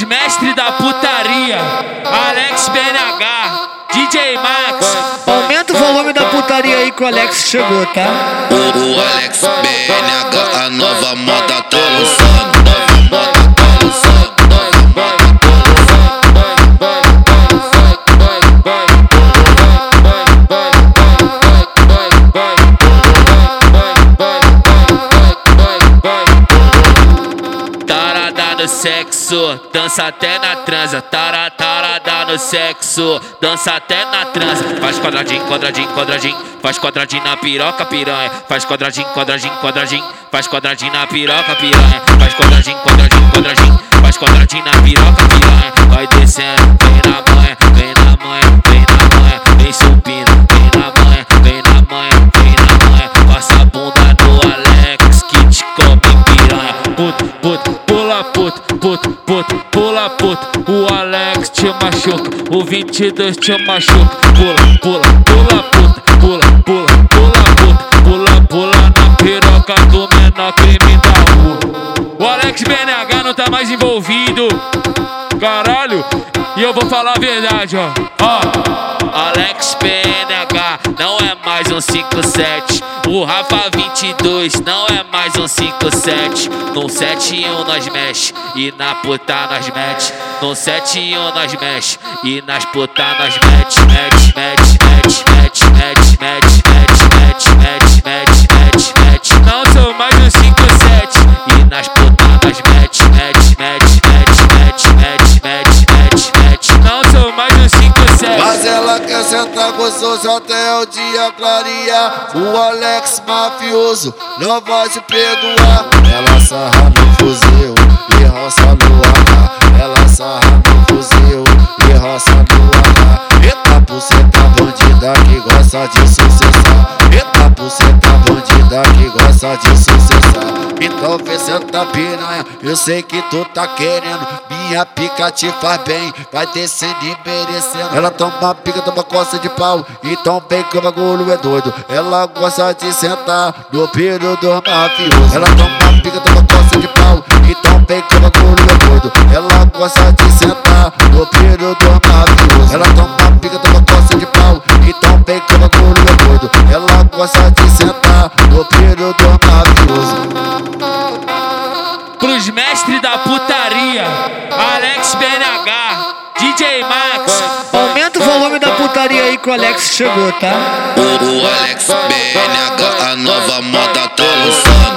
Pros mestres da putaria, Alex BNH, DJ Max. Aumenta o volume da putaria aí que o Alex chegou, tá? O, o Alex BNH, sexo, dança até na transa. Tara, tarada no sexo, dança até na transa. Faz quadradinho, quadradinho, quadradinho. Faz quadradinho na piroca, piranha. Faz quadradinho, quadradinho, quadradinho. Faz quadradinho na piroca, piranha. Faz quadradinho, quadradinho, quadradinho. Faz quadradinho na piroca, piranha. Vai descendo, vem na manha, puto. O Alex te machuca, o 22 te machuca. Pula, pula, pula puto, pula, pula, pula puto. Pula, pula na piroca do menor crime da rua. O Alex BNH não tá mais envolvido. Caralho, e eu vou falar a verdade, ó. Ó, Alex PNH 57. O Rafa 22 não é mais um 57. No 71 nós mexe e na puta nós mete. No 71 nós mexe e nas puta nós mete. Mete, gostoso até o dia clarear. O Alex mafioso não vai se perdoar. Ela sarra no fuzil e roça no AK. Ela sarra no fuzil e roça no AK. Eita buceta bandida que gosta de sucessar. Eita buceta bandida que gosta de sucessar. Então vem senta piranha, eu sei que tu tá querendo. Minha pica te faz bem, vai descendo e merecendo. Ela toma pica, toma costa de pau, então vem que o bagulho é doido. Ela gosta de sentar no piro do mafioso. Ela toma pica, toma costa de pau, então vem que o bagulho é doido. Ela gosta de sentar no piro do mafioso. Ela toma pica, toma costa de pau, então vem que o bagulho é doido. Ela gosta de sentar no piro do mafioso. Pros mestres da Alex DJ Max. Aumenta o volume da putaria aí que o Alex chegou, tá? O, o Alex BNH, a nova moda tá lançando.